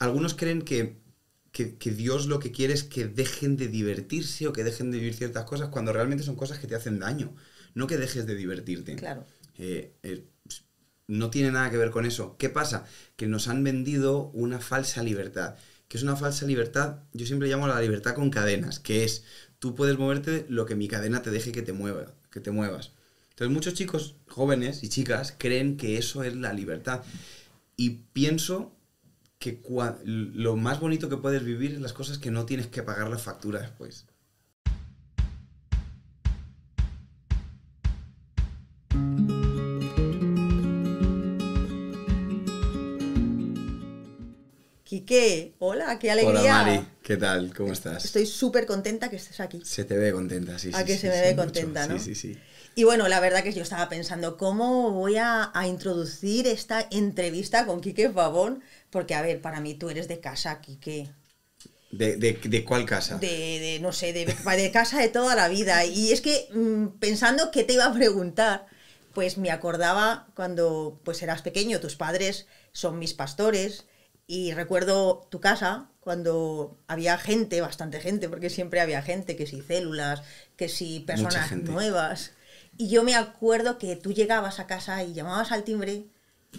algunos creen que, que, que Dios lo que quiere es que dejen de divertirse o que dejen de vivir ciertas cosas cuando realmente son cosas que te hacen daño, no que dejes de divertirte. Claro. Eh, eh, no tiene nada que ver con eso. ¿Qué pasa? Que nos han vendido una falsa libertad. que es una falsa libertad? Yo siempre llamo a la libertad con cadenas, que es tú puedes moverte lo que mi cadena te deje que te mueva, que te muevas. Entonces muchos chicos jóvenes y chicas creen que eso es la libertad. Y pienso que lo más bonito que puedes vivir es las cosas que no tienes que pagar la factura después. Quique, hola, qué alegría. Hola Mari, ¿qué tal? ¿Cómo estás? Estoy súper contenta que estés aquí. Se te ve contenta, sí. A sí, que sí, se me ve mucho. contenta, ¿no? Sí, sí, sí. Y bueno, la verdad que yo estaba pensando cómo voy a, a introducir esta entrevista con Quique Pavón, porque a ver, para mí tú eres de casa, Quique. ¿De, de, de cuál casa? De, de, no sé, de, de casa de toda la vida. Y es que mm, pensando que te iba a preguntar, pues me acordaba cuando pues eras pequeño, tus padres son mis pastores, y recuerdo tu casa cuando había gente, bastante gente, porque siempre había gente, que si células, que si personas nuevas. Y yo me acuerdo que tú llegabas a casa y llamabas al timbre,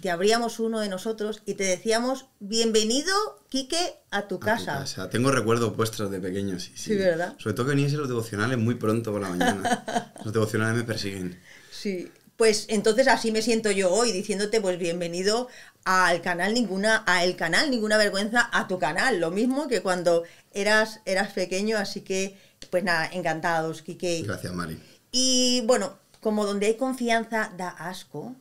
te abríamos uno de nosotros y te decíamos, bienvenido, Quique, a tu A tu casa. Tengo recuerdos vuestros de pequeños, sí, sí. Sí, ¿verdad? Sobre todo que veníais en los devocionales muy pronto por la mañana. los devocionales me persiguen. Sí, pues entonces así me siento yo hoy diciéndote pues bienvenido al canal ninguna a el canal ninguna vergüenza a tu canal, lo mismo que cuando eras eras pequeño, así que pues nada, encantados, Quique. Gracias, Mari. Y bueno, como donde hay confianza da asco.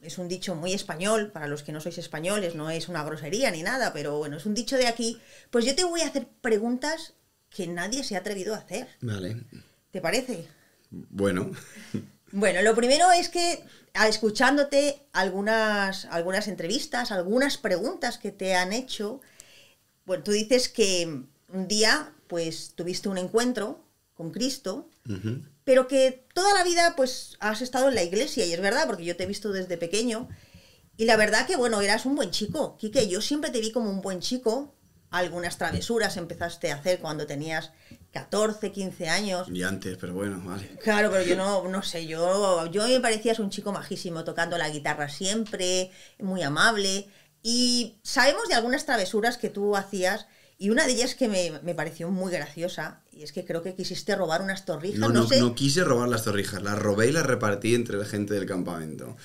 Es un dicho muy español, para los que no sois españoles, no es una grosería ni nada, pero bueno, es un dicho de aquí. Pues yo te voy a hacer preguntas que nadie se ha atrevido a hacer. Vale. ¿Te parece? Bueno, Bueno, lo primero es que escuchándote algunas, algunas entrevistas, algunas preguntas que te han hecho, bueno, tú dices que un día pues tuviste un encuentro con Cristo, pero que toda la vida pues has estado en la iglesia y es verdad porque yo te he visto desde pequeño y la verdad que bueno, eras un buen chico, Quique, yo siempre te vi como un buen chico, algunas travesuras empezaste a hacer cuando tenías 14, 15 años. y antes, pero bueno, vale. Claro, pero yo no, no sé, yo, yo me parecías un chico majísimo, tocando la guitarra siempre, muy amable. Y sabemos de algunas travesuras que tú hacías, y una de ellas que me, me pareció muy graciosa, y es que creo que quisiste robar unas torrijas, No, no, no, sé. no quise robar las torrijas, las robé y las repartí entre la gente del campamento.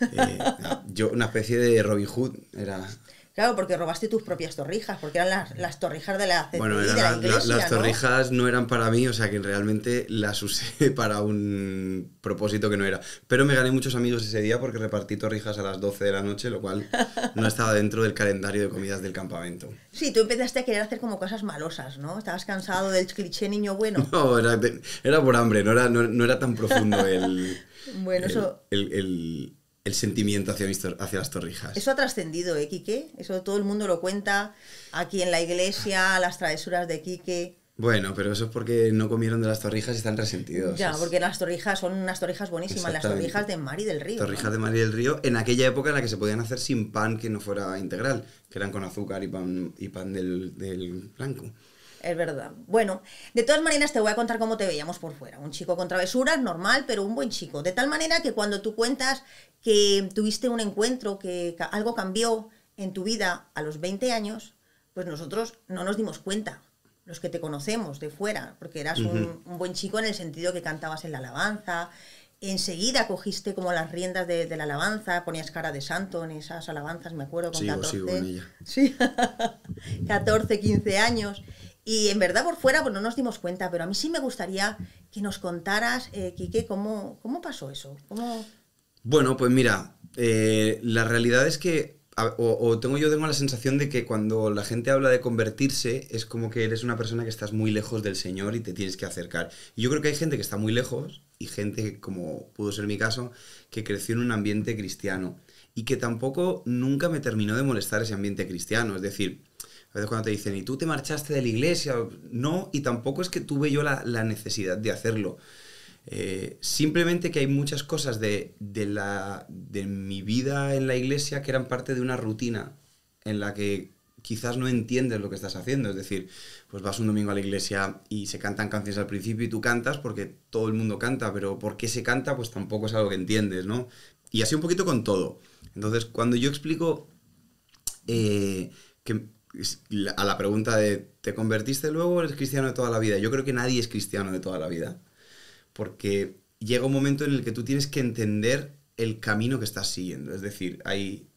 Eh, yo, una especie de Robin Hood, era... Claro, porque robaste tus propias torrijas, porque eran las, las torrijas de la Bueno, de eran la la- iglesia, las ¿no? torrijas ¿no? eran para mí, o sea que realmente las usé para un propósito que no era. Pero me gané muchos amigos ese día porque repartí torrijas a las 12 de la noche, lo cual no estaba dentro del calendario de comidas del campamento. Sí, tú empezaste a querer hacer como cosas malosas, ¿no? Estabas cansado del cliché niño bueno. No, era, era por hambre, no era, no, no era tan profundo el, Bueno, el, eso, el- el- el sentimiento hacia, hacia las torrijas. Eso ha trascendido, ¿eh, Quique? Eso todo el mundo lo cuenta aquí en la iglesia, las travesuras de Quique. Bueno, pero eso es porque no comieron de las torrijas y están resentidos. Ya, porque las torrijas son unas torrijas buenísimas, las torrijas de Mari del Río. Torrijas ¿no? de María del Río, en aquella época en la que se podían hacer sin pan que no fuera integral, que eran con azúcar y pan, y pan del, del blanco. Es verdad. Bueno, de todas maneras te voy a contar cómo te veíamos por fuera. Un chico con travesuras, normal, pero un buen chico. De tal manera que cuando tú cuentas que tuviste un encuentro, que algo cambió en tu vida a los 20 años, pues nosotros no nos dimos cuenta, los que te conocemos de fuera, porque eras un, un buen chico en el sentido que cantabas en la alabanza. Enseguida cogiste como las riendas de, de la alabanza, ponías cara de santo en esas alabanzas, me acuerdo, con Sigo, 14. sigo con ella. Sí, 14, 15 años. Y en verdad por fuera pues no nos dimos cuenta, pero a mí sí me gustaría que nos contaras, eh, Quique, cómo, cómo pasó eso. ¿Cómo... Bueno, pues mira, eh, la realidad es que, o, o tengo yo tengo la sensación de que cuando la gente habla de convertirse es como que eres una persona que estás muy lejos del Señor y te tienes que acercar. Y yo creo que hay gente que está muy lejos y gente, como pudo ser mi caso, que creció en un ambiente cristiano y que tampoco nunca me terminó de molestar ese ambiente cristiano. Es decir, a veces cuando te dicen, ¿y tú te marchaste de la iglesia? No, y tampoco es que tuve yo la, la necesidad de hacerlo. Eh, simplemente que hay muchas cosas de, de, la, de mi vida en la iglesia que eran parte de una rutina en la que quizás no entiendes lo que estás haciendo. Es decir, pues vas un domingo a la iglesia y se cantan canciones al principio y tú cantas porque todo el mundo canta, pero ¿por qué se canta? Pues tampoco es algo que entiendes, ¿no? Y así un poquito con todo. Entonces, cuando yo explico eh, que a la pregunta de ¿te convertiste luego o eres cristiano de toda la vida? Yo creo que nadie es cristiano de toda la vida. Porque llega un momento en el que tú tienes que entender el camino que estás siguiendo. Es decir, hay,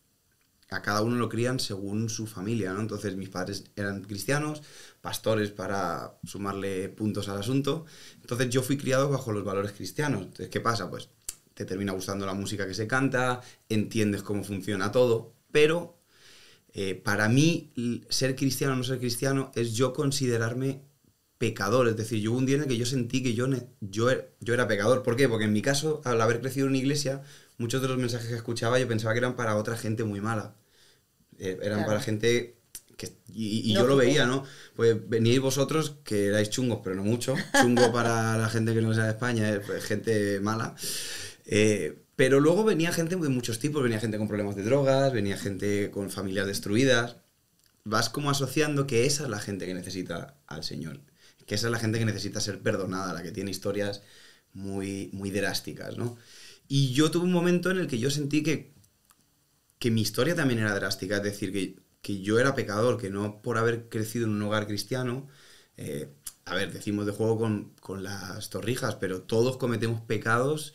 a cada uno lo crían según su familia, ¿no? Entonces mis padres eran cristianos, pastores para sumarle puntos al asunto. Entonces yo fui criado bajo los valores cristianos. Entonces, ¿qué pasa? Pues te termina gustando la música que se canta, entiendes cómo funciona todo, pero eh, para mí ser cristiano o no ser cristiano es yo considerarme pecador. Es decir, yo hubo un día en el que yo sentí que yo, yo, yo era pecador. ¿Por qué? Porque en mi caso, al haber crecido en una iglesia, muchos de los mensajes que escuchaba yo pensaba que eran para otra gente muy mala. Eh, eran para gente que, y, yo lo veía, ¿no? Pues veníais vosotros que erais chungos, pero no mucho. Chungo para la gente que no sea de España, es pues, gente mala. Eh, pero luego venía gente de muchos tipos, venía gente con problemas de drogas, venía gente con familias destruidas. Vas como asociando que esa es la gente que necesita al Señor, que esa es la gente que necesita ser perdonada, la que tiene historias muy, muy drásticas, ¿no? Y yo tuve un momento en el que yo sentí que, que mi historia también era drástica, es decir, que, que yo era pecador, que no por haber crecido en un hogar cristiano, eh, a ver, decimos de juego con, con, las torrijas, pero todos cometemos pecados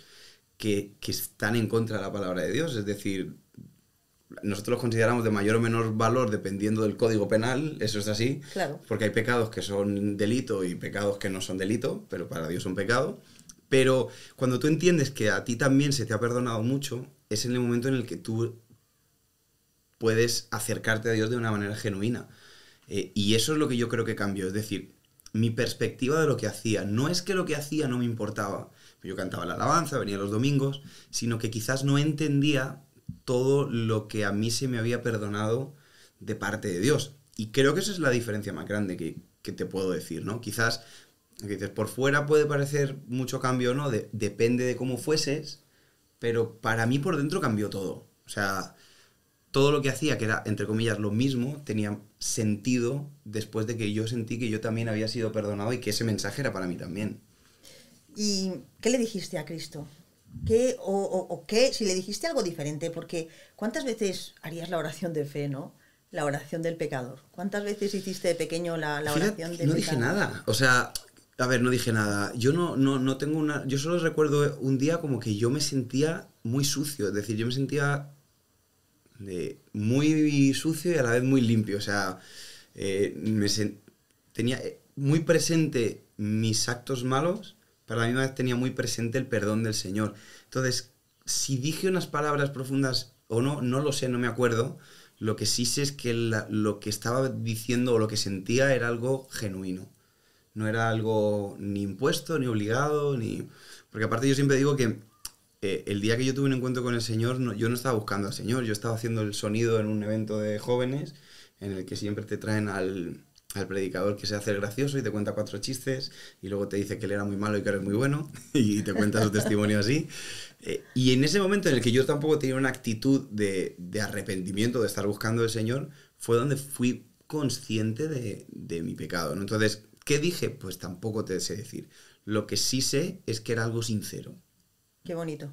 que, que, están en contra de la palabra de Dios, es decir, nosotros los consideramos de mayor o menor valor dependiendo del código penal, eso es así, claro. porque hay pecados que son delito y pecados que no son delito, pero para Dios son pecado. Pero cuando tú entiendes que a ti también se te ha perdonado mucho, es en el momento en el que tú puedes acercarte a Dios de una manera genuina. Eh, y eso es lo que yo creo que cambió. Es decir, mi perspectiva de lo que hacía. No es que lo que hacía no me importaba. Yo cantaba la alabanza, venía los domingos, sino que quizás no entendía todo lo que a mí se me había perdonado de parte de Dios. Y creo que esa es la diferencia más grande que, que te puedo decir, ¿no? Quizás dices, por fuera puede parecer mucho cambio o no, depende de cómo fueses, pero para mí por dentro cambió todo. O sea, todo lo que hacía, que era, entre comillas, lo mismo, tenía sentido después de que yo sentí que yo también había sido perdonado y que ese mensaje era para mí también. ¿Y qué le dijiste a Cristo? ¿Qué, o, qué, si le dijiste algo diferente? Porque ¿cuántas veces harías la oración de fe, no? La oración del pecador. ¿Cuántas veces hiciste de pequeño la, la oración del no pecador? No dije nada. O sea, a ver, no dije nada. Yo no, no, no tengo una. Yo solo recuerdo un día como que yo me sentía muy sucio. Es decir, yo me sentía de muy sucio y a la vez muy limpio. O sea, eh, me tenía eh, muy presente mis actos malos, pero a la misma vez tenía muy presente el perdón del Señor. Entonces, si dije unas palabras profundas o no, no lo sé, no me acuerdo. Lo que sí sé es que lo que estaba diciendo o lo que sentía era algo genuino no era algo ni impuesto, ni obligado, ni... Porque aparte yo siempre digo que eh, el día que yo tuve un encuentro con el Señor, yo no estaba buscando al Señor, yo estaba haciendo el sonido en un evento de jóvenes en el que siempre te traen al, al predicador que se hace gracioso y te cuenta cuatro chistes y luego te dice que él era muy malo y que eres muy bueno y te cuenta su testimonio así. Eh, y en ese momento en el que yo tampoco tenía una actitud de, de arrepentimiento, de estar buscando al Señor, fue donde fui consciente de, de mi pecado. ¿no? Entonces, ¿Qué dije? Pues tampoco te sé decir. Lo que sí sé es que era algo sincero. Qué bonito.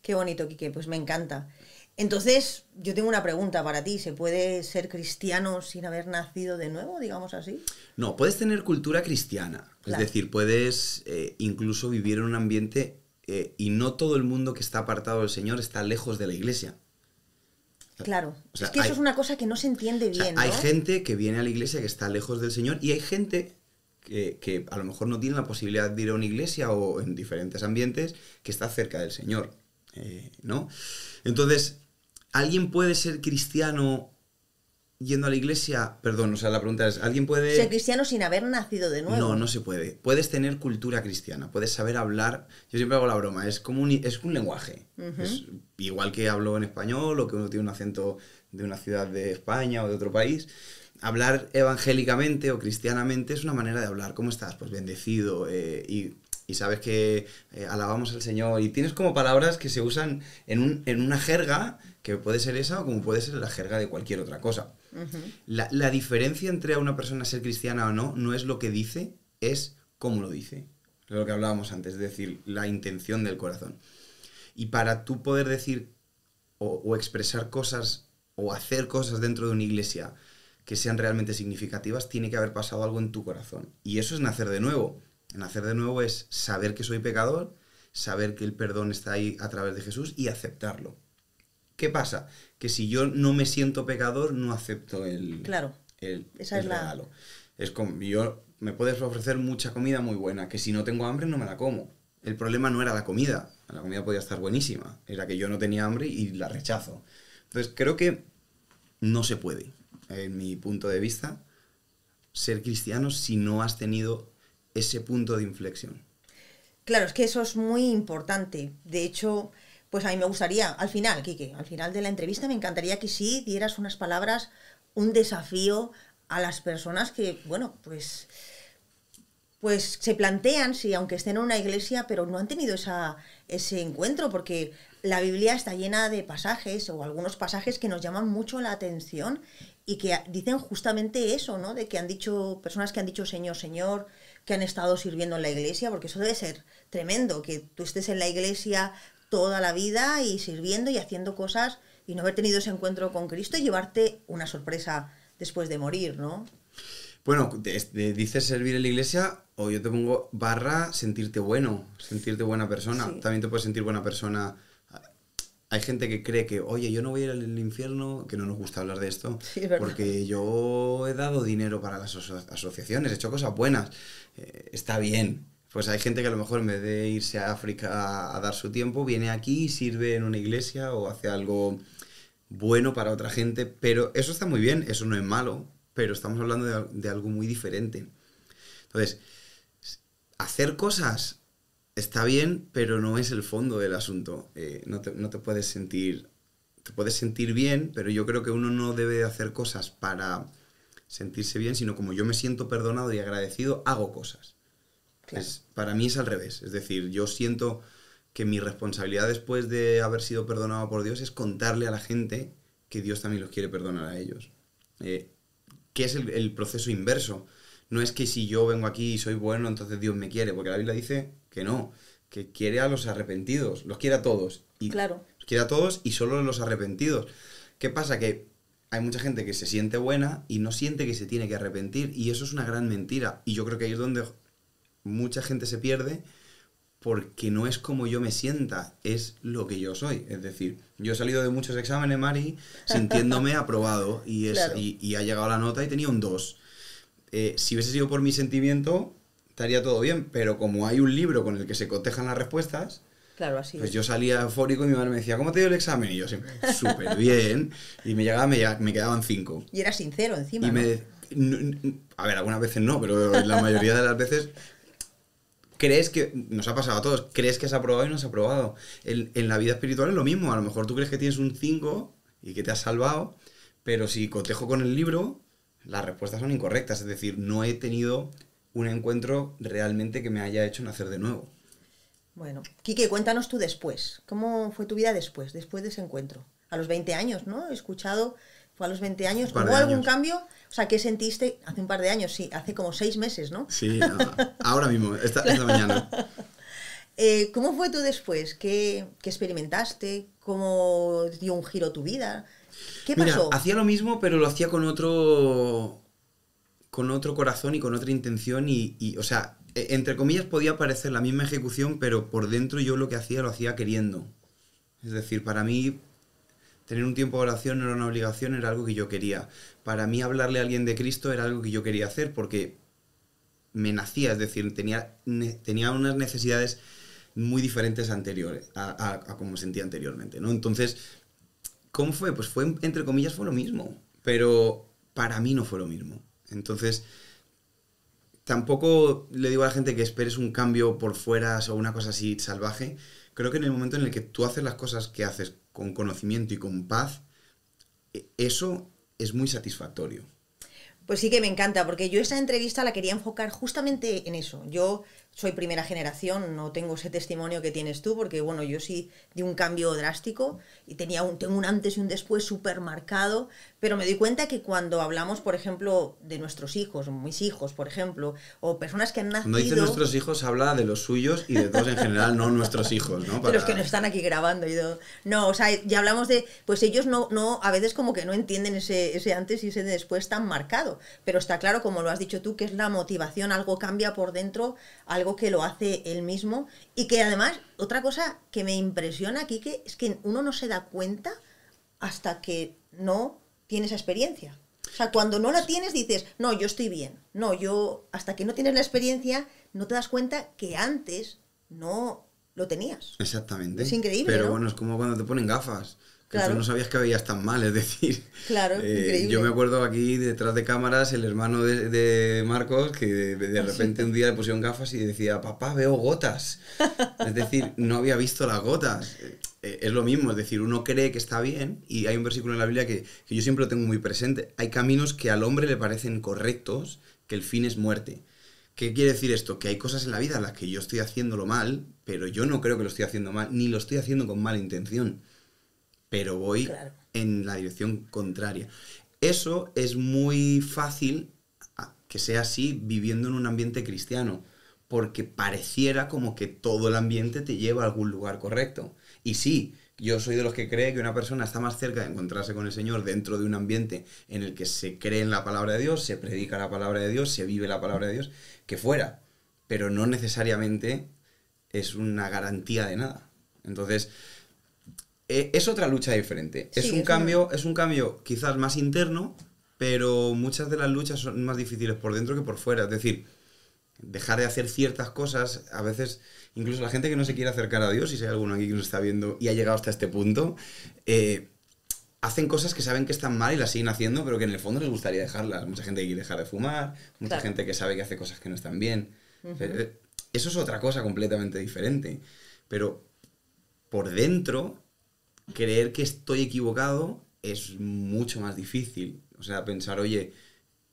Qué bonito, Quique. Pues me encanta. Entonces, yo tengo una pregunta para ti. ¿Se puede ser cristiano sin haber nacido de nuevo, digamos así? No, puedes tener cultura cristiana. Es decir, puedes eh, incluso vivir en un ambiente eh, y no todo el mundo que está apartado del Señor está lejos de la iglesia. Claro, es que eso es una cosa que no se entiende bien. Hay gente que viene a la iglesia que está lejos del Señor y hay gente que, a lo mejor no tiene la posibilidad de ir a una iglesia o en diferentes ambientes que está cerca del Señor, eh, ¿no? Entonces, ¿alguien puede ser cristiano yendo a la iglesia? Perdón, o sea, la pregunta es, ¿alguien puede... Ser cristiano sin haber nacido de nuevo. No, no se puede. Puedes tener cultura cristiana, puedes saber hablar, yo siempre hago la broma, es como un, es un lenguaje. es igual que hablo en español o que uno tiene un acento de una ciudad de España o de otro país hablar evangélicamente o cristianamente es una manera de hablar. ¿Cómo estás? Pues bendecido eh, y, sabes que eh, alabamos al Señor y tienes como palabras que se usan en, un, en, una jerga que puede ser esa o como puede ser la jerga de cualquier otra cosa. la, la diferencia entre a una persona ser cristiana o no no es lo que dice, es cómo lo dice. Es lo que hablábamos antes, es decir, la intención del corazón. Y para tú poder decir o, o expresar cosas o hacer cosas dentro de una iglesia que sean realmente significativas, tiene que haber pasado algo en tu corazón. Y eso es nacer de nuevo. Nacer de nuevo es saber que soy pecador, saber que el perdón está ahí a través de Jesús y aceptarlo. ¿Qué pasa? Que si yo no me siento pecador, no acepto el, Claro. el, Esa el es la- regalo. Es como, yo, me puedes ofrecer mucha comida muy buena, que si no tengo hambre no me la como. El problema no era la comida, la comida podía estar buenísima, era que yo no tenía hambre y la rechazo. Entonces creo que no se puede, en mi punto de vista, ser cristiano si no has tenido ese punto de inflexión. Claro, es que eso es muy importante. De hecho, pues a mí me gustaría, al final, Quique, al final de la entrevista me encantaría que sí dieras unas palabras, un desafío a las personas que, bueno, pues pues se plantean, sí, aunque estén en una iglesia, pero no han tenido esa, ese encuentro, porque la Biblia está llena de pasajes o algunos pasajes que nos llaman mucho la atención y que dicen justamente eso, ¿no? De que han dicho, personas que han dicho Señor, Señor, que han estado sirviendo en la iglesia, porque eso debe ser tremendo, que tú estés en la iglesia toda la vida y sirviendo y haciendo cosas y no haber tenido ese encuentro con Cristo y llevarte una sorpresa después de morir, ¿no? Bueno, dices servir en la iglesia o yo te pongo barra sentirte bueno, sentirte buena persona. Sí. También te puedes sentir buena persona. Hay gente que cree que, oye, yo no voy a ir al infierno, que no nos gusta hablar de esto, Sí, es verdad. porque yo he dado dinero para las aso- asociaciones, he hecho cosas buenas. Eh, está bien. Pues hay gente que a lo mejor en vez de irse a África a dar su tiempo, viene aquí y sirve en una iglesia o hace algo bueno para otra gente, pero eso está muy bien, eso no es malo, pero estamos hablando de, de algo muy diferente. Entonces, hacer cosas está bien, pero no es el fondo del asunto. Eh, no, te, no te puedes sentir, te puedes sentir bien, pero yo creo que uno no debe de hacer cosas para sentirse bien, sino como yo me siento perdonado y agradecido, hago cosas. Claro. Es- para mí es al revés. Es decir, yo siento que mi responsabilidad después de haber sido perdonado por Dios es contarle a la gente que Dios también los quiere perdonar a ellos. Eh, que es el, el proceso inverso. No es que si yo vengo aquí y soy bueno, entonces Dios me quiere, porque la Biblia dice que no, que quiere a los arrepentidos, los quiere a todos. Y Claro. Los quiere a todos y solo a los arrepentidos. ¿Qué pasa? Que hay mucha gente que se siente buena y no siente que se tiene que arrepentir, y eso es una gran mentira. Y yo creo que ahí es donde mucha gente se pierde porque no es como yo me sienta, es lo que yo soy. Es decir, yo he salido de muchos exámenes, Mari, sintiéndome aprobado y, es, Claro. y, y ha llegado la nota y tenía un 2. Eh, si hubiese sido por mi sentimiento, estaría todo bien, pero como hay un libro con el que se cotejan las respuestas, Claro, así pues es. yo salía eufórico y mi madre me decía, ¿cómo te dio el examen? Y yo siempre, súper bien. Y me llegaba, me, me quedaban 5. Y era sincero encima. Y ¿no? me... A ver, algunas veces no, pero la mayoría de las veces crees que... Nos ha pasado a todos. Crees que has aprobado y no has aprobado. En, en la vida espiritual es lo mismo. A lo mejor tú crees que tienes un 5 y que te has salvado, pero si cotejo con el libro, las respuestas son incorrectas. Es decir, no he tenido un encuentro realmente que me haya hecho nacer de nuevo. Bueno, Quique, cuéntanos tú después. ¿Cómo fue tu vida después, después de ese encuentro? A los 20 años, ¿no? He escuchado, fue a los 20 años. ¿Hubo algún años. cambio? O sea, ¿qué sentiste hace un par de años? Sí, hace como seis meses, ¿no? Sí, ahora mismo, esta, esta mañana. Eh, ¿Cómo fue tú después? ¿Qué, qué experimentaste? ¿Cómo dio un giro tu vida? ¿Qué Mira, pasó? hacía lo mismo, pero lo hacía con otro. con otro corazón y con otra intención. Y, y, o sea, e- entre comillas podía parecer la misma ejecución, pero por dentro yo lo que hacía lo hacía queriendo. Es decir, para mí tener un tiempo de oración no era una obligación, era algo que yo quería. Para mí hablarle a alguien de Cristo era algo que yo quería hacer porque me nacía, es decir, tenía, unas necesidades muy diferentes anteriores a, a, a como sentía anteriormente, ¿no? Entonces, ¿cómo fue? Pues fue, entre comillas, fue lo mismo, pero para mí no fue lo mismo. Entonces, tampoco le digo a la gente que esperes un cambio por fuera o una cosa así salvaje. Creo que en el momento en el que tú haces las cosas que haces con conocimiento y con paz, e- eso es muy satisfactorio. Pues sí que me encanta, porque yo esa entrevista la quería enfocar justamente en eso. Yo, soy primera generación, no tengo ese testimonio que tienes tú, porque bueno, yo sí di un cambio drástico y tenía un, tengo un antes y un después súper marcado, pero me doy cuenta que cuando hablamos, por ejemplo, de nuestros hijos, mis hijos, por ejemplo, o personas que han nacido... Cuando dice nuestros hijos, habla de los suyos y de todos en general, no nuestros hijos, ¿no? De los que no están aquí grabando. Y todo. No, o sea, ya hablamos de... Pues ellos no, no, a veces como que no entienden ese, ese antes y ese después tan marcado, pero está claro, como lo has dicho tú, que es la motivación, algo cambia por dentro, algo que lo hace él mismo y que además, otra cosa que me impresiona aquí que es que uno no se da cuenta hasta que no tiene esa experiencia. O sea, cuando no la tienes dices, no, yo estoy bien. No, yo, hasta que no tienes la experiencia, no te das cuenta que antes no lo tenías. Exactamente. Es increíble. Pero ¿no? bueno, es como cuando te ponen gafas. Que Claro. tú no sabías que veías tan mal, es decir. Claro, eh, increíble. Yo me acuerdo aquí detrás de cámaras el hermano de, de Marcos que de, de Ah, repente un día le pusieron gafas y decía, papá, veo gotas. Es decir, no había visto las gotas. Eh, es lo mismo, es decir, uno cree que está bien y hay un versículo en la Biblia que, que yo siempre lo tengo muy presente. Hay caminos que al hombre le parecen correctos, que el fin es muerte. ¿Qué quiere decir esto? Que hay cosas en la vida en las que yo estoy haciéndolo mal, pero yo no creo que lo estoy haciendo mal, ni lo estoy haciendo con mala intención. Pero voy Claro. en la dirección contraria. Eso es muy fácil que sea así viviendo en un ambiente cristiano, porque pareciera como que todo el ambiente te lleva a algún lugar correcto. Y sí, yo soy de los que cree que una persona está más cerca de encontrarse con el Señor dentro de un ambiente en el que se cree en la palabra de Dios, se predica la palabra de Dios, se vive la palabra de Dios, que fuera. Pero no necesariamente es una garantía de nada. Entonces, eh, es otra lucha diferente. Sí, es un es cambio, es un cambio quizás más interno, pero muchas de las luchas son más difíciles por dentro que por fuera. Es decir, dejar de hacer ciertas cosas, a veces, incluso la gente que no se quiere acercar a Dios, y si hay alguno aquí que nos está viendo y ha llegado hasta este punto, eh, hacen cosas que saben que están mal y las siguen haciendo, pero que en el fondo les gustaría dejarlas. Mucha gente que quiere dejar de fumar, mucha Claro. gente que sabe que hace cosas que no están bien. Eh, Eso es otra cosa completamente diferente. Pero por dentro, creer que estoy equivocado es mucho más difícil. O sea, pensar, oye,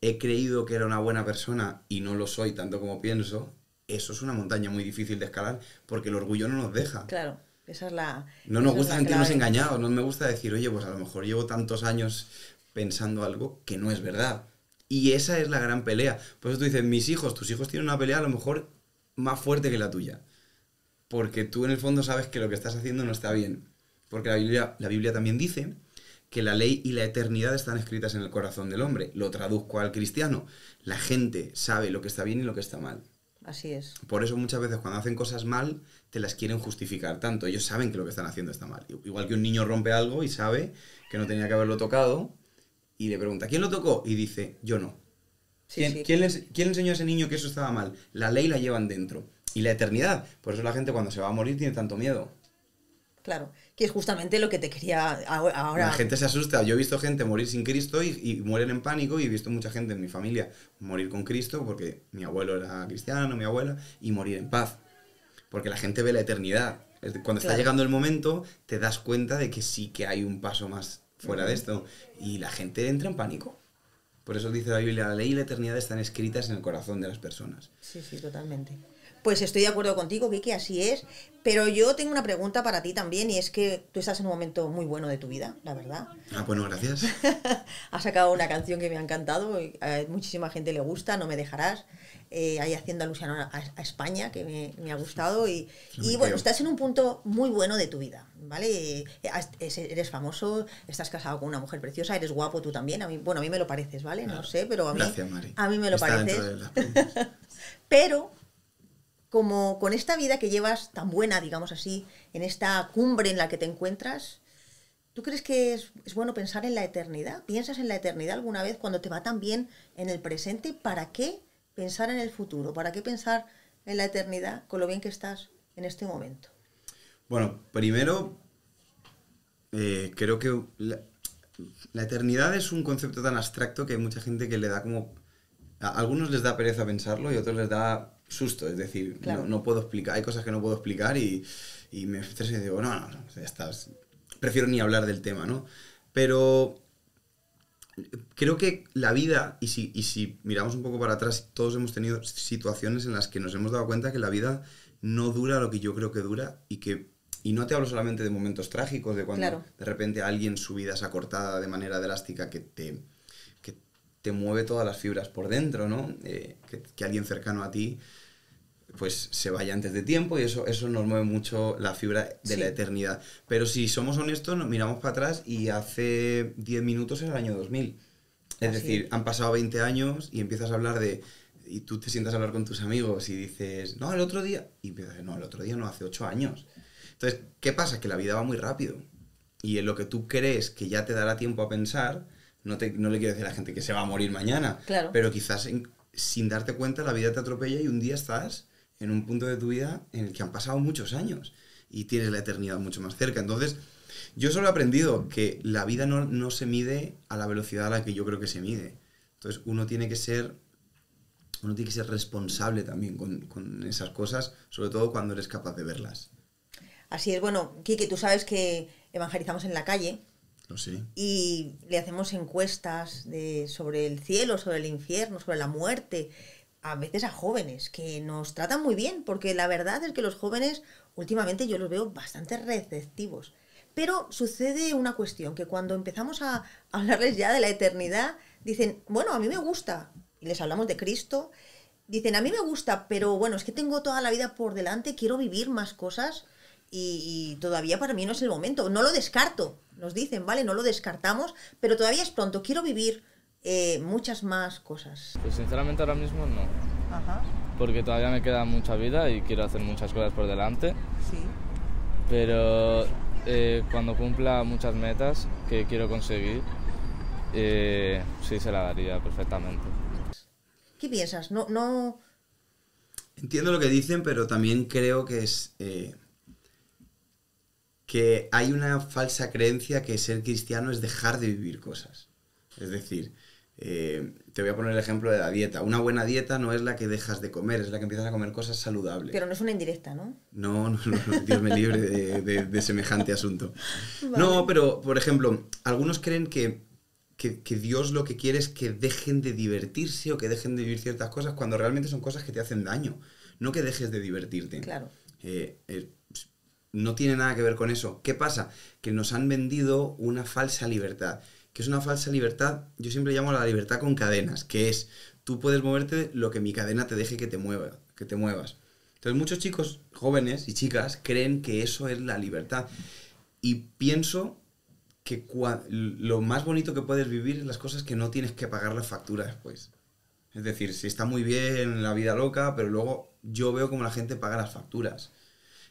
he creído que era una buena persona y no lo soy tanto como pienso, eso es una montaña muy difícil de escalar porque el orgullo no nos deja. Claro, esa es la... No nos gusta sentirnos engañados, no me gusta decir, oye, pues a lo mejor llevo tantos años pensando algo que no es verdad. Y esa es la gran pelea. Por eso tú dices, mis hijos, tus hijos tienen una pelea a lo mejor más fuerte que la tuya. Porque tú en el fondo sabes que lo que estás haciendo no está bien. Porque la Biblia, la Biblia también dice que la ley y la eternidad están escritas en el corazón del hombre. Lo traduzco al cristiano. La gente sabe lo que está bien y lo que está mal. Así es. Por eso muchas veces cuando hacen cosas mal, te las quieren justificar tanto. Ellos saben que lo que están haciendo está mal. Igual que un niño rompe algo y sabe que no tenía que haberlo tocado y le pregunta, ¿quién lo tocó? Y dice, yo no. Sí, ¿Quién, sí. quién les- quién le enseñó a ese niño que eso estaba mal? La ley la llevan dentro. Y la eternidad. Por eso la gente cuando se va a morir tiene tanto miedo. Claro, que es justamente lo que te quería ahora... La gente se asusta. Yo he visto gente morir sin Cristo y, y mueren en pánico y he visto mucha gente en mi familia morir con Cristo porque mi abuelo era cristiano, mi abuela, y morir en paz. Porque la gente ve la eternidad. Cuando está llegando el momento, te das cuenta de que sí que hay un paso más fuera de esto. Y la gente entra en pánico. Por eso dice la Biblia, la ley y la eternidad están escritas en el corazón de las personas. Sí, sí, totalmente. Pues estoy de acuerdo contigo, Vicky, así es. Pero yo tengo una pregunta para ti también, y es que tú estás en un momento muy bueno de tu vida, la verdad. Ah, bueno, gracias. Has sacado una canción que me ha encantado, y a muchísima gente le gusta, No me dejarás. Eh, ahí haciendo alusión a, a España, que me, me ha gustado. Y, y bueno, estás en un punto muy bueno de tu vida, ¿vale? Eh, eres famoso, estás casado con una mujer preciosa, eres guapo tú también. A mí, bueno, a mí me lo pareces, ¿vale? No sé, pero a mí, Gracias, Mari. a mí me lo Está pareces. de. Pero, como con esta vida que llevas tan buena, digamos así, en esta cumbre en la que te encuentras, ¿tú crees que es, bueno pensar en la eternidad? ¿Piensas en la eternidad alguna vez cuando te va tan bien en el presente? ¿Para qué pensar en el futuro? ¿Para qué pensar en la eternidad con lo bien que estás en este momento? Bueno, primero, eh, creo que la, la eternidad es un concepto tan abstracto que hay mucha gente que le da como... A algunos les da pereza pensarlo y a otros les da susto, es decir, Claro. no, no puedo explicar, hay cosas que no puedo explicar y, y me estreso y digo, no, no, no, ya estás, prefiero ni hablar del tema, ¿no? Pero creo que la vida, y si, y si miramos un poco para atrás, todos hemos tenido situaciones en las que nos hemos dado cuenta que la vida no dura lo que yo creo que dura y que y no te hablo solamente de momentos trágicos, de cuando Claro. de repente alguien su vida se ha cortada de manera drástica que te, te mueve todas las fibras por dentro, ¿no? Eh, que, que alguien cercano a ti pues se vaya antes de tiempo y eso, eso nos mueve mucho la fibra de Sí. la eternidad. Pero si somos honestos, nos miramos para atrás y hace 10 minutos era el año 2000. Es Así decir, han pasado 20 años y empiezas a hablar de... Y tú te sientas a hablar con tus amigos y dices, no, el otro día... Y empiezas, no, el otro día no, hace 8 años. Entonces, ¿qué pasa? Que la vida va muy rápido. Y en lo que tú crees que ya te dará tiempo a pensar, no, te, no le quiero decir a la gente que se va a morir mañana. Claro. Pero quizás en- sin darte cuenta la vida te atropella y un día estás en un punto de tu vida en el que han pasado muchos años y tienes la eternidad mucho más cerca. Entonces, yo solo he aprendido que la vida no, no se mide a la velocidad a la que yo creo que se mide. Entonces, uno tiene que ser, uno tiene que ser responsable también con, con esas cosas, sobre todo cuando eres capaz de verlas. Así es, bueno, Kike, tú sabes que evangelizamos en la calle Y le hacemos encuestas sobre el cielo, sobre el infierno, sobre la muerte, a veces a jóvenes que nos tratan muy bien, porque la verdad es que los jóvenes últimamente yo los veo bastante receptivos. Pero sucede una cuestión, que cuando empezamos a hablarles ya de la eternidad, dicen, bueno, a mí me gusta, y les hablamos de Cristo, dicen, a mí me gusta, pero bueno, es que tengo toda la vida por delante, quiero vivir más cosas y, y todavía para mí no es el momento. No lo descarto, nos dicen, ¿vale? No lo descartamos, pero todavía es pronto, quiero vivir eh, muchas más cosas. Pues sinceramente ahora mismo no, Ajá, porque todavía me queda mucha vida y quiero hacer muchas cosas por delante, sí. pero eh, cuando cumpla muchas metas que quiero conseguir, eh, sí se la daría perfectamente. ¿Qué piensas? No, no... Entiendo lo que dicen, pero también creo que es. Que hay una falsa creencia que ser cristiano es dejar de vivir cosas. Es decir, eh, te voy a poner el ejemplo de la dieta. Una buena dieta no es la que dejas de comer, es la que empiezas a comer cosas saludables. Pero no es una indirecta, ¿no? No, no, no, no, Dios me libre de, de- de semejante asunto. Vale. No, pero, por ejemplo, algunos creen que, que, que Dios lo que quiere es que dejen de divertirse o que dejen de vivir ciertas cosas cuando realmente son cosas que te hacen daño. No que dejes de divertirte. Claro. Eh, eh, no tiene nada que ver con eso. ¿Qué pasa? Que nos han vendido una falsa libertad. ¿Qué es una falsa libertad? Yo siempre llamo la libertad con cadenas, que es tú puedes moverte lo que mi cadena te deje que te mueva, que te muevas. Entonces muchos chicos jóvenes y chicas creen que eso es la libertad. Y pienso que lo más bonito que puedes vivir es las cosas que no tienes que pagar la factura después. Es decir, si está muy bien la vida loca, pero luego yo veo como la gente paga las facturas.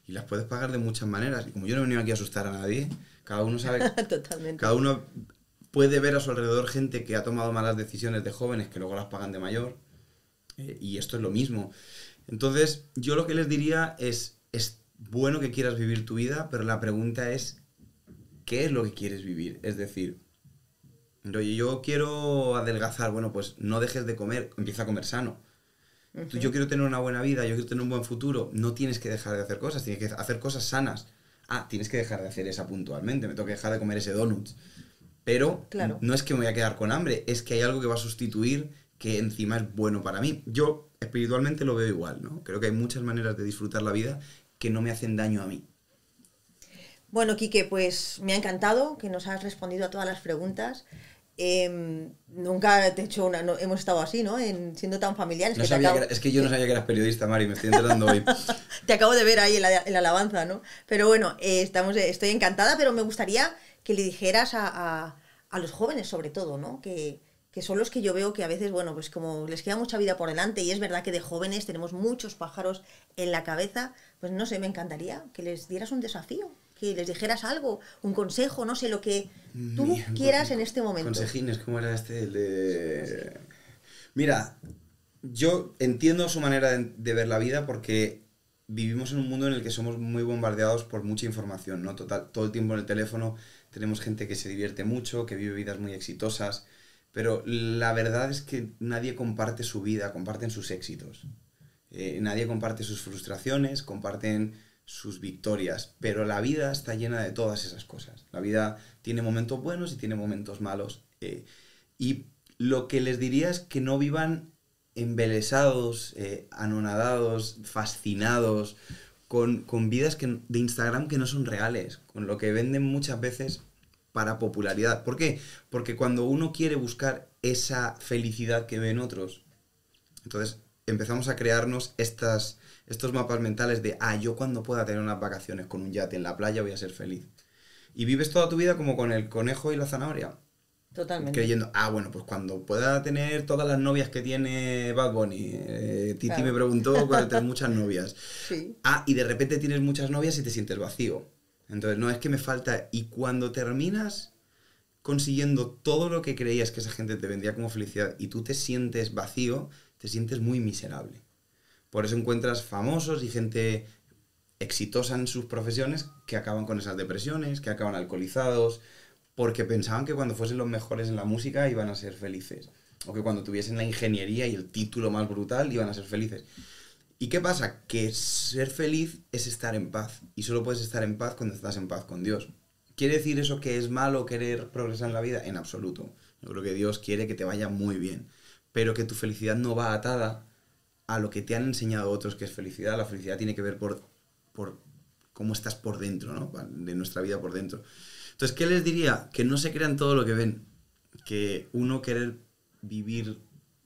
Y las puedes pagar de muchas maneras. Y como yo no he venido aquí a asustar a nadie, cada uno sabe, Totalmente. cada uno puede ver a su alrededor gente que ha tomado malas decisiones de jóvenes que luego las pagan de mayor. Eh, y esto es lo mismo. Entonces, yo lo que les diría es, es bueno que quieras vivir tu vida, pero la pregunta es, ¿qué es lo que quieres vivir? Es decir, oye, yo quiero adelgazar, bueno, pues no dejes de comer, empieza a comer sano. Tú, Yo quiero tener una buena vida, yo quiero tener un buen futuro. No tienes que dejar de hacer cosas, tienes que hacer cosas sanas. Ah, tienes que dejar de hacer esa puntualmente, me tengo que dejar de comer ese donut. Pero Claro. no es que me voy a quedar con hambre, es que hay algo que va a sustituir que encima es bueno para mí. Yo espiritualmente lo veo igual, ¿no? Creo que hay muchas maneras de disfrutar la vida que no me hacen daño a mí. Bueno, Quique, pues me ha encantado que nos has respondido a todas las preguntas. Em, nunca te he hecho una. no- hemos estado así, ¿no? En, siendo tan familiares. No que sabía acabo- que era- es que yo no sabía que eras periodista, Mari, me estoy enterando hoy. Te acabo de ver ahí en la, en la alabanza, ¿no? Pero bueno, eh, estamos, estoy encantada, pero me gustaría que le dijeras a, a- a los jóvenes, sobre todo, ¿no? Que, que son los que yo veo que a veces, bueno, pues como les queda mucha vida por delante y es verdad que de jóvenes tenemos muchos pájaros en la cabeza, pues no sé, me encantaría que les dieras un desafío, que les dijeras algo, un consejo, no sé, lo que tú quieras en este momento. Consejines, ¿cómo era este? El de... Mira, yo entiendo su manera de, de ver la vida porque vivimos en un mundo en el que somos muy bombardeados por mucha información, ¿no? Total, todo el tiempo en el teléfono tenemos gente que se divierte mucho, que vive vidas muy exitosas, pero la verdad es que nadie comparte su vida, comparten sus éxitos. Eh, nadie comparte sus frustraciones, comparten sus victorias, pero la vida está llena de todas esas cosas. La vida tiene momentos buenos y tiene momentos malos. eh, Y lo que les diría es que no vivan embelesados, eh, anonadados, fascinados, con, con vidas de Instagram que no son reales, con lo que venden muchas veces para popularidad. ¿Por qué? Porque cuando uno quiere buscar esa felicidad que ven otros, entonces empezamos a crearnos estas, estos mapas mentales de, ah, yo cuando pueda tener unas vacaciones con un yate en la playa voy a ser feliz. Y vives toda tu vida como con el conejo y la zanahoria. Totalmente. Creyendo, ah, bueno, pues cuando pueda tener todas las novias que tiene Bad Bunny. eh, Titi Claro. me preguntó cuando tener muchas novias. Sí. Ah, y de repente tienes muchas novias y te sientes vacío. Entonces, no es que me falta. Y cuando terminas consiguiendo todo lo que creías que esa gente te vendría como felicidad y tú te sientes vacío, te sientes muy miserable. Por eso encuentras famosos y gente exitosa en sus profesiones que acaban con esas depresiones, que acaban alcoholizados, porque pensaban que cuando fuesen los mejores en la música iban a ser felices. O que cuando tuviesen la ingeniería y el título más brutal iban a ser felices. ¿Y qué pasa? Que ser feliz es estar en paz. Y solo puedes estar en paz cuando estás en paz con Dios. ¿Quiere decir eso que es malo querer progresar en la vida? En absoluto. Yo creo que Dios quiere que te vaya muy bien. Pero que tu felicidad no va atada a lo que te han enseñado otros que es felicidad. La felicidad tiene que ver por, por cómo estás por dentro, ¿no? De nuestra vida por dentro. Entonces, ¿qué les diría? Que no se crean todo lo que ven. Que uno querer vivir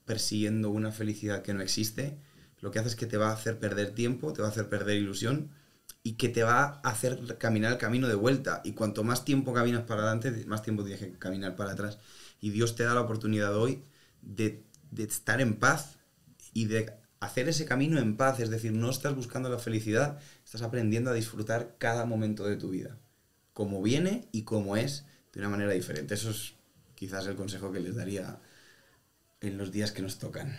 persiguiendo una felicidad que no existe, lo que hace es que te va a hacer perder tiempo, te va a hacer perder ilusión y que te va a hacer caminar el camino de vuelta. Y cuanto más tiempo caminas para adelante, más tiempo tienes que caminar para atrás. Y Dios te da la oportunidad hoy de, de estar en paz y de hacer ese camino en paz. Es decir, no estás buscando la felicidad, estás aprendiendo a disfrutar cada momento de tu vida. Como viene y como es, de una manera diferente. Eso es quizás el consejo que les daría en los días que nos tocan.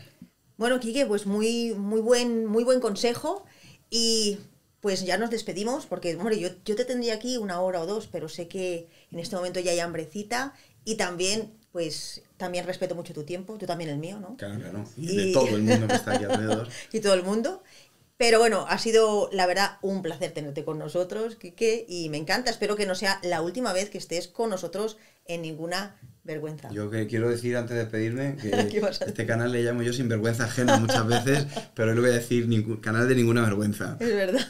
Bueno, Quique, pues muy, muy, buen, muy buen consejo. Y pues ya nos despedimos, porque, hombre, yo, yo te tendría aquí una hora o dos, pero sé que en este momento ya hay hambrecita. Y también, pues, también respeto mucho tu tiempo, tú también el mío, ¿no? Claro, claro. Y, Y- de todo el mundo que está aquí alrededor. y todo el mundo. Pero bueno, ha sido la verdad un placer tenerte con nosotros, Quique, y me encanta. Espero que no sea la última vez que estés con nosotros en ninguna vergüenza. Yo que quiero decir antes de despedirme que ¿Qué vas a este canal le llamo yo sinvergüenza ajena muchas veces, pero le voy a decir ningún, canal de ninguna vergüenza. Es verdad.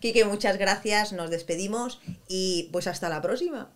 Quique, muchas gracias, nos despedimos y pues hasta la próxima.